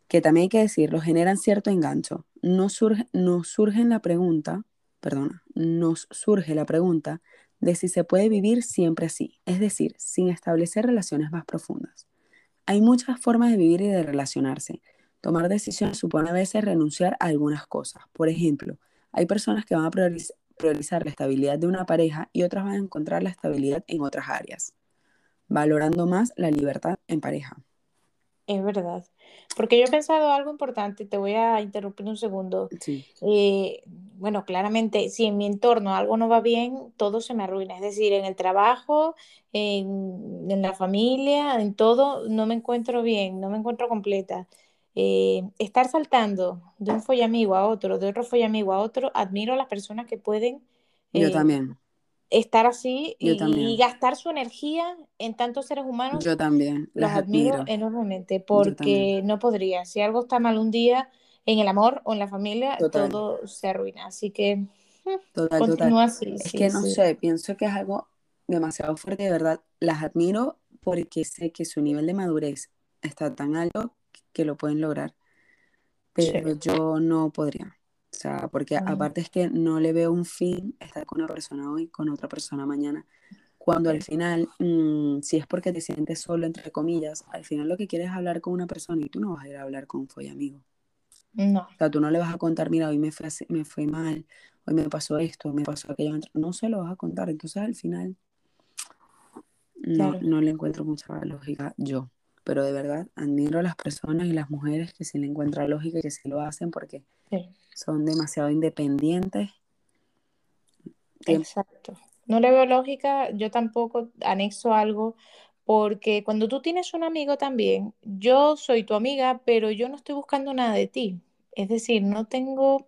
que también hay que decirlo, generan cierto engancho. No surge, nos surge la pregunta, perdona, nos surge la pregunta de si se puede vivir siempre así, es decir, sin establecer relaciones más profundas. Hay muchas formas de vivir y de relacionarse. Tomar decisiones supone a veces renunciar a algunas cosas. Por ejemplo, hay personas que van a prioriz- priorizar la estabilidad de una pareja y otras van a encontrar la estabilidad en otras áreas, valorando más la libertad en pareja. Es verdad. Porque yo he pensado algo importante, te voy a interrumpir un segundo. Sí, Eh, bueno, claramente, si en mi entorno algo no va bien, todo se me arruina. Es decir, en el trabajo, en, en la familia, en todo, no me encuentro bien, no me encuentro completa. Eh, estar saltando de un follamigo a otro, de otro follamigo a otro, admiro a las personas que pueden yo eh, también, estar así y, gastar su energía en tantos seres humanos yo también, los las admiro admiro, enormemente porque no podría. Si algo está mal un día en el amor o en la familia, total, todo se arruina. Así que mm, total. continúa así, Es sí, que no sí. sé, pienso que es algo demasiado fuerte, de verdad, las admiro porque sé que su nivel de madurez está tan alto que lo pueden lograr. Sí. pero yo no podría. O sea, porque Mm, aparte es que no le veo un fin estar con una persona hoy, con otra persona mañana. Cuando al final, mm, si es porque te sientes solo, entre comillas, al final lo que quieres es hablar con una persona y tú no vas a ir a hablar con un follamigo. No, O sea, tú no le vas a contar, mira, hoy me fue, así- me fue mal, hoy me pasó esto, me pasó aquello. No se lo vas a contar. Entonces al final no, claro. no le encuentro mucha lógica yo. Pero de verdad admiro a las personas y las mujeres que se le encuentra lógica y que se lo hacen porque son demasiado independientes. Exacto. No le veo lógica, yo tampoco anexo algo, porque cuando tú tienes un amigo también, yo soy tu amiga, pero yo no estoy buscando nada de ti. Es decir, no tengo,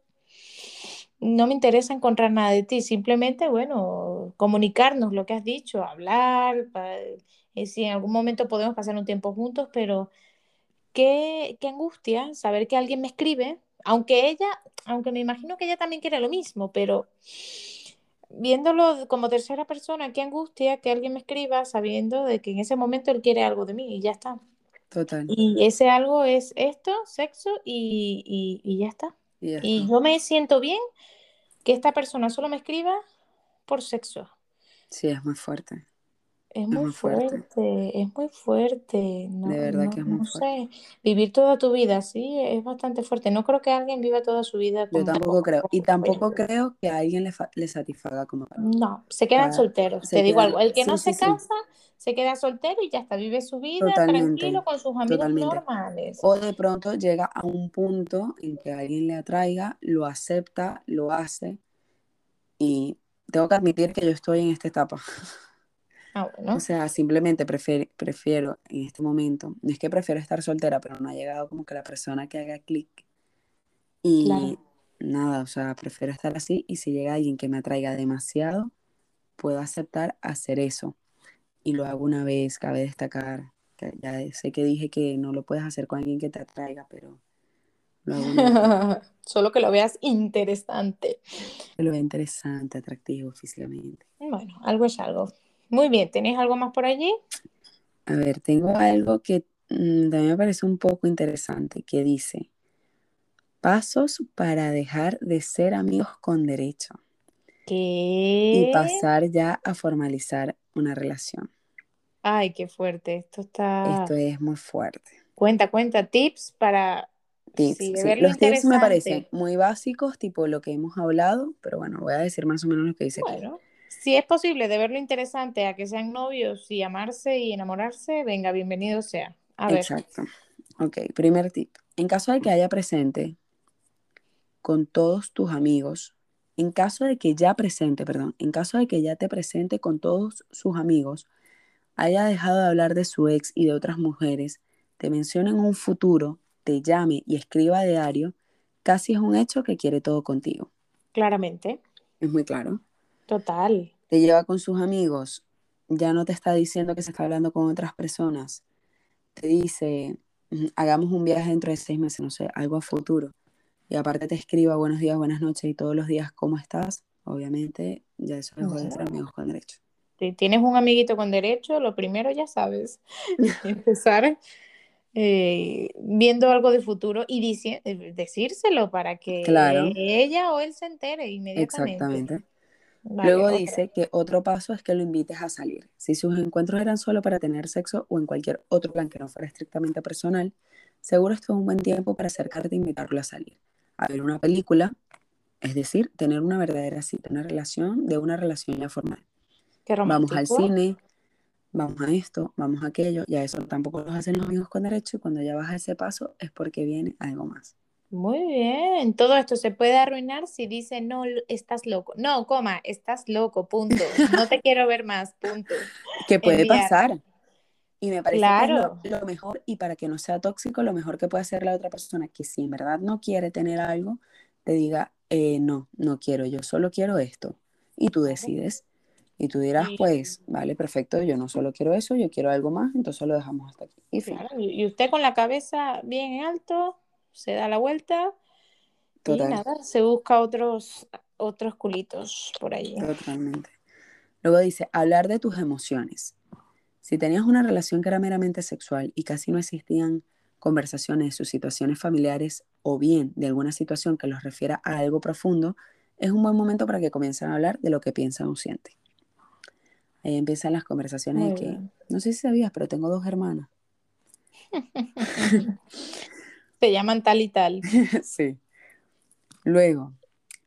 no me interesa encontrar nada de ti, simplemente, bueno, comunicarnos lo que has dicho, hablar, eh, si en algún momento podemos pasar un tiempo juntos, pero qué, qué angustia saber que alguien me escribe, aunque ella, aunque me imagino que ella también quiere lo mismo, pero viéndolo como tercera persona, qué angustia que alguien me escriba sabiendo de que en ese momento él quiere algo de mí y ya está. Total. Y ese algo es esto, sexo y, y, ya está. Y, yo me siento bien que esta persona solo me escriba por sexo. Sí, es muy fuerte. Es, muy, fuerte. es muy fuerte. No, de verdad que es muy fuerte. Sé, vivir toda tu vida así es bastante fuerte. No creo que alguien viva toda su vida. Yo tampoco creo. Y tampoco creo que a alguien le, le satisfaga como No, se quedan solteros. Te digo algo, el que no se casa se queda soltero y ya está, vive su vida tranquilo con sus amigos normales. O de pronto llega a un punto en que alguien le atraiga, lo acepta, lo hace. Y tengo que admitir que yo estoy en esta etapa. Ah, o sea, simplemente prefiero, en este momento, no es que prefiero estar soltera, pero no ha llegado como que la persona que haga clic. Y nada, o sea, prefiero estar así y si llega alguien que me atraiga demasiado, puedo aceptar hacer eso. Y lo hago una vez, cabe destacar. Que ya sé que dije que no lo puedes hacer con alguien que te atraiga, pero lo hago Solo que lo veas interesante. Que lo vea interesante, atractivo físicamente. Bueno, algo es algo. Muy bien, ¿tenéis algo más por allí? A ver, tengo algo que mm, también me parece un poco interesante, que dice, pasos para dejar de ser amigos con derecho. ¿Qué? Y pasar ya a formalizar una relación. Ay, qué fuerte, esto está... Esto es muy fuerte. Cuenta, cuenta, tips para... Tips, sí, Los tips me parecen muy básicos, tipo lo que hemos hablado, pero bueno, voy a decir más o menos lo que dice bueno si es posible de verlo interesante a que sean novios y amarse y enamorarse, venga, bienvenido sea. A ver. Exacto. Ok, primer tip. En caso de que haya presente con todos tus amigos, en caso de que ya presente, perdón, en caso de que ya te presente con todos sus amigos, haya dejado de hablar de su ex y de otras mujeres, te menciona en un futuro, te llame y escriba diario, casi es un hecho que quiere todo contigo. Claramente. Es muy claro. Total. Te lleva con sus amigos, ya no te está diciendo que se está hablando con otras personas. Te dice, hagamos un viaje dentro de seis meses, no sé, algo a futuro. Y aparte te escriba buenos días, buenas noches y todos los días, ¿cómo estás? Obviamente, ya eso es de ser amigos con derecho. Si tienes un amiguito con derecho, lo primero ya sabes, empezar eh, viendo algo de futuro y eh, decírselo para que ella o él se entere inmediatamente. Exactamente. Luego dice que otro paso es que lo invites a salir. Si sus encuentros eran solo para tener sexo o en cualquier otro plan que no fuera estrictamente personal, seguro esto es un buen tiempo para acercarte e invitarlo a salir. A ver una película, es decir, tener una verdadera cita, una relación de una relación ya formal. vamos al cine, vamos a esto, vamos a aquello, ya eso tampoco lo hacen los amigos con derecho y cuando ya vas a ese paso es porque viene algo más. Muy bien, todo esto se puede arruinar si dice no, estás loco. No, coma, estás loco, punto. No te quiero ver más, punto. Que puede pasar. Y me parece que lo, mejor, y para que no sea tóxico, lo mejor que puede hacer la otra persona, que si en verdad no quiere tener algo, te diga, eh, no, no quiero, yo solo quiero esto. Y tú decides. Y tú dirás, pues, vale, perfecto, yo no solo quiero eso, yo quiero algo más, entonces lo dejamos hasta aquí. Y, y usted con la cabeza bien alto, se da la vuelta y nada, se busca otros, otros culitos por ahí. Totalmente. Luego dice, hablar de tus emociones. Si tenías una relación que era meramente sexual y casi no existían conversaciones de sus situaciones familiares o bien de alguna situación que los refiera a algo profundo, es un buen momento para que comiencen a hablar de lo que piensan o sienten. Ahí empiezan las conversaciones de que, no sé si sabías, pero tengo dos hermanas. Te llaman tal y tal. sí. Luego,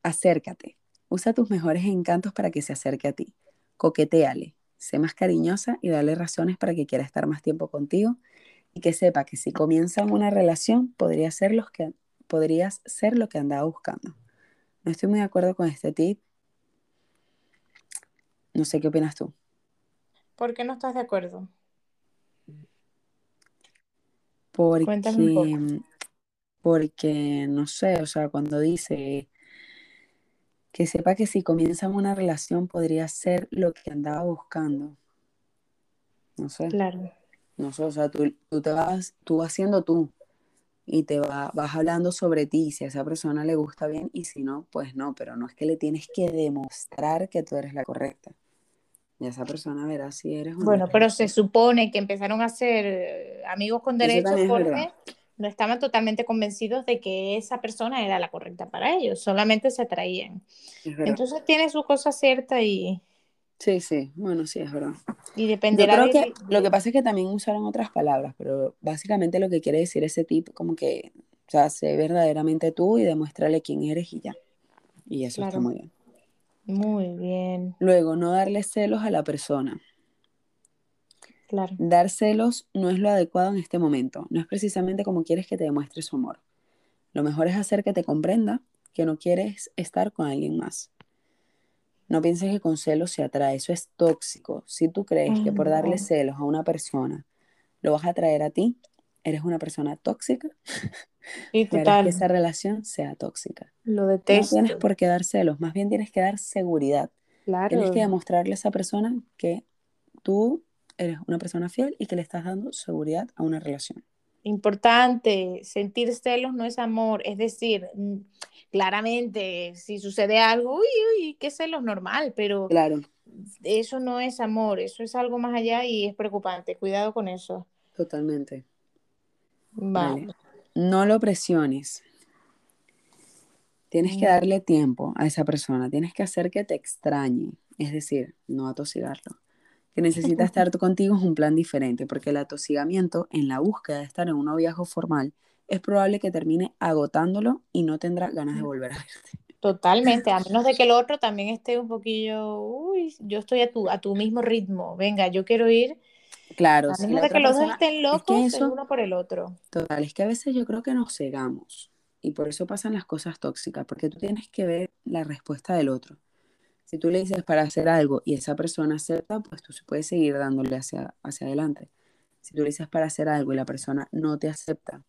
acércate. Usa tus mejores encantos para que se acerque a ti. Coquetéale. Sé más cariñosa y dale razones para que quiera estar más tiempo contigo. y que sepa que si comienzan una relación podría ser, los que, podrías ser lo que andaba buscando. No estoy muy de acuerdo con este tip. No sé qué opinas tú. ¿Por qué no estás de acuerdo? Porque, porque, no sé, o sea, cuando dice que sepa que si comienzan una relación podría ser lo que andaba buscando. No sé. Claro. No sé, o sea, tú, tú te vas, tú vas siendo tú y te va, vas hablando sobre ti, si a esa persona le gusta bien y si no, pues no, pero no es que le tienes que demostrar que tú eres la correcta. Y esa persona verá si eres una Bueno, pero se supone que empezaron a ser eh, amigos con derechos porque no estaban totalmente convencidos de que esa persona era la correcta para ellos, solamente se atraían. Entonces tiene su cosa cierta y... Sí, sí, bueno, sí, es verdad. Y dependerá Yo creo que lo que pasa es que también usaron otras palabras, pero básicamente lo que quiere decir ese tipo, como que, o sea, sé verdaderamente tú y demuéstrale quién eres y ya. Y eso está muy bien. Muy bien. Luego, no darle celos a la persona. Claro. Dar celos no es lo adecuado en este momento. No es precisamente como quieres que te demuestre su amor. Lo mejor es hacer que te comprenda que no quieres estar con alguien más. No pienses que con celos se atrae, eso es tóxico. Si tú crees que por darle celos a una persona lo vas a atraer a ti, eres una persona tóxica. Y total. que esa relación sea tóxica. Lo detesto. No tienes por qué dar celos, más bien tienes que dar seguridad. Claro. Tienes que demostrarle a esa persona que tú eres una persona fiel y que le estás dando seguridad a una relación. Importante, sentir celos no es amor, es decir, mm, claramente, si sucede algo, uy, uy, qué celos normal, pero claro. eso no es amor, eso es algo más allá y es preocupante. Cuidado con eso. Totalmente. Vale. No lo presiones. Tienes que mm. darle tiempo a esa persona, tienes que hacer que te extrañe, es decir, no atosigarlo. Que necesita estar contigo es un plan diferente, porque el atosigamiento en la búsqueda de estar en un noviazgo formal es probable que termine agotándolo y no tendrá ganas de volver a verte. Totalmente, a menos de que el otro también esté un poquillo, uy, yo estoy a tu, a tu mismo ritmo, venga, yo quiero ir Claro, a menos de que los dos estén locos el uno por el otro. Total, es que a veces yo creo que nos cegamos y por eso pasan las cosas tóxicas, porque tú tienes que ver la respuesta del otro. Si tú le dices para hacer algo y esa persona acepta, pues tú puedes seguir dándole hacia, hacia adelante. Si tú le dices para hacer algo y la persona no te acepta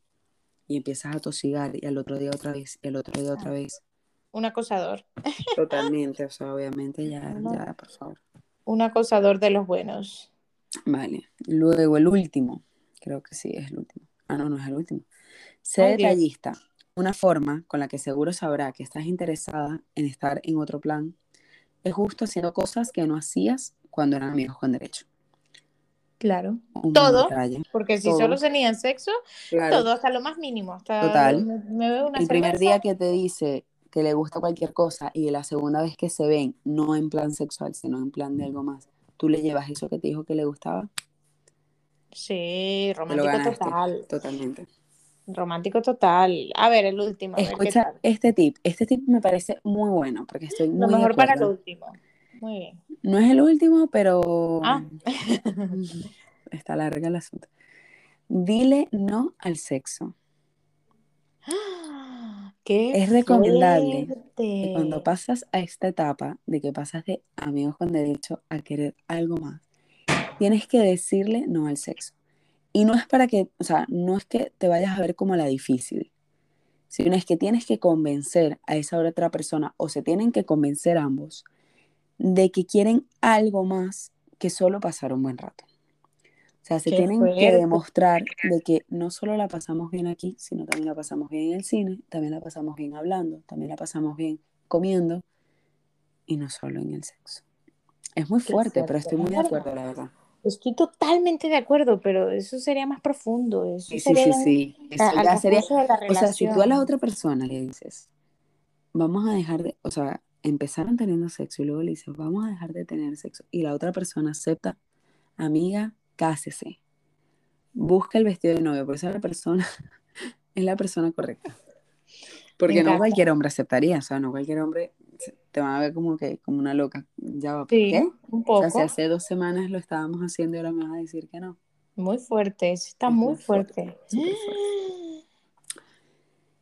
y empiezas a tosigar y al otro día otra vez y al otro día otra vez. Un acosador. Totalmente, o sea, obviamente ya, ya, por favor. Un acosador de los buenos. Vale. Luego el último. Creo que sí, es el último. Ah, no, no es el último. Sé detallista. Una forma con la que seguro sabrá que estás interesada en estar en otro plan es justo haciendo cosas que no hacías cuando eran amigos con derecho. Claro. todo, porque si solo tenían sexo, todo, hasta lo más mínimo. Total. el primer día que te dice que le gusta cualquier cosa y la segunda vez que se ven, no en plan sexual, sino en plan de algo más, tú le llevas eso que te dijo que le gustaba. Sí, romántico total. Totalmente. Romántico total. A ver, el último. Escucha este tip. Este tip me parece muy bueno porque estoy muy. Lo mejor para el último. Muy bien. No es el último, pero. Ah. Está larga el asunto. Dile no al sexo. ¿Qué es recomendable que cuando pasas a esta etapa de que pasas de amigos con derecho a querer algo más, tienes que decirle no al sexo. Y no es para que, o sea, no es que te vayas a ver como la difícil, sino es que tienes que convencer a esa otra persona o se tienen que convencer ambos de que quieren algo más que solo pasar un buen rato. O sea, se tienen que demostrar de que no solo la pasamos bien aquí, sino también la pasamos bien en el cine, también la pasamos bien hablando, también la pasamos bien comiendo y no solo en el sexo. Es muy fuerte, pero estoy muy de acuerdo, la verdad. Estoy totalmente de acuerdo, pero eso sería más profundo. sí, sí, sí, sí. ya sería, o sea, si tú a la otra persona le dices, vamos a dejar de, o sea, empezaron teniendo sexo y luego le dices, vamos a dejar de tener sexo, y la otra persona acepta, amiga, cásese. Busca el vestido de novio, porque esa es la persona, es la persona correcta. Porque no cualquier hombre aceptaría, o sea, no cualquier hombre te va a ver como que como una loca. Ya va, sí, Un poco. O sea, si hace dos semanas lo estábamos haciendo y ahora me vas a decir que no. Muy fuerte, eso está muy, fuerte.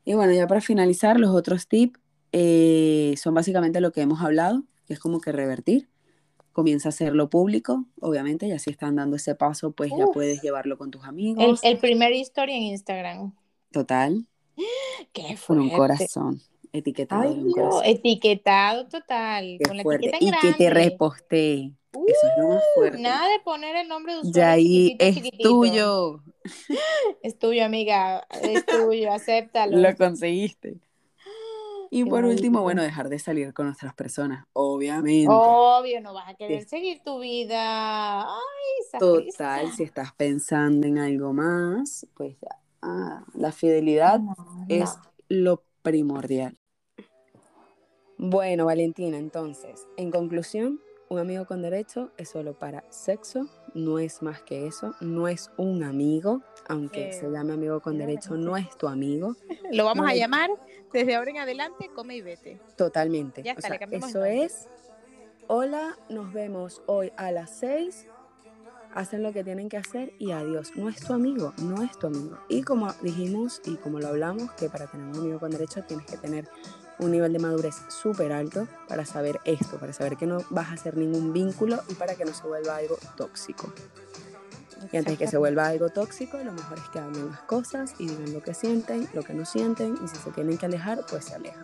Y bueno, ya para finalizar, los otros tips eh, son básicamente lo que hemos hablado, que es como que revertir. Comienza a hacerlo público, obviamente, y así están dando ese paso, pues ya puedes llevarlo con tus amigos. El, primer historia en Instagram. Total. Qué fuerte. Con un corazón etiquetado. etiquetado total. con la etiqueta y que te reposte. Eso es lo más uh, fuerte. Nada de poner el nombre de usuario. Ya ahí es tuyo. Es tuyo, amiga. Es tuyo, acéptalo. Lo conseguiste. Y por último, bueno, dejar de salir con otras personas, obviamente. Obvio, no vas a querer seguir tu vida. Ay, Total, si estás pensando en algo más, pues ya. Ah, la fidelidad es lo primordial. Bueno, Valentina, entonces, en conclusión, un amigo con derecho es solo para sexo, no es más que eso, no es un amigo, aunque se llame amigo con derecho, no es tu amigo. Lo vamos a llamar desde ahora en adelante, come y vete. Totalmente. Ya está, eso es, hola, nos vemos hoy a las seis hacen lo que tienen que hacer y adiós. No es tu amigo, no es tu amigo. Y como dijimos y como lo hablamos, que para tener un amigo con derecho tienes que tener un nivel de madurez súper alto para saber esto, para saber que no vas a hacer ningún vínculo y para que no se vuelva algo tóxico. Y antes de que se vuelva algo tóxico, lo mejor es que hablen las cosas y digan lo que sienten, lo que no sienten, y si se tienen que alejar, pues se alejan.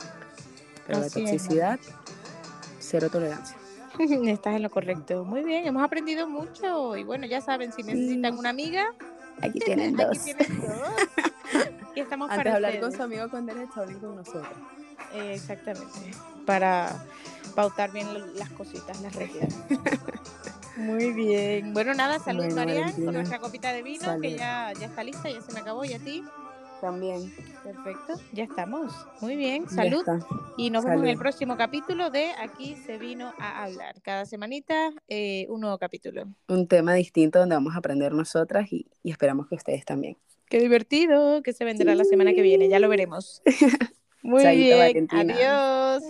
Pero la toxicidad, cero tolerancia. Estás en lo correcto. Muy bien, hemos aprendido mucho y bueno, ya saben, si necesitan una amiga, aquí tienen dos. Aquí tienen dos. y estamos Antes de hablar con su amigo con derecho, hablen con nosotros. exactamente, para pautar bien las cositas, las reglas. Muy bien. Bueno, nada, salud Marian con nuestra copita de vino que ya, ya está lista, ya se me acabó y a ti. También. Perfecto, ya estamos. Muy bien, salud. Y nos vemos en el próximo capítulo de Aquí se vino a hablar. Cada semanita eh, un nuevo capítulo. Un tema distinto donde vamos a aprender nosotras y, esperamos que ustedes también. Qué divertido, que se vendrá la semana que viene, ya lo veremos. Muy bien, adiós.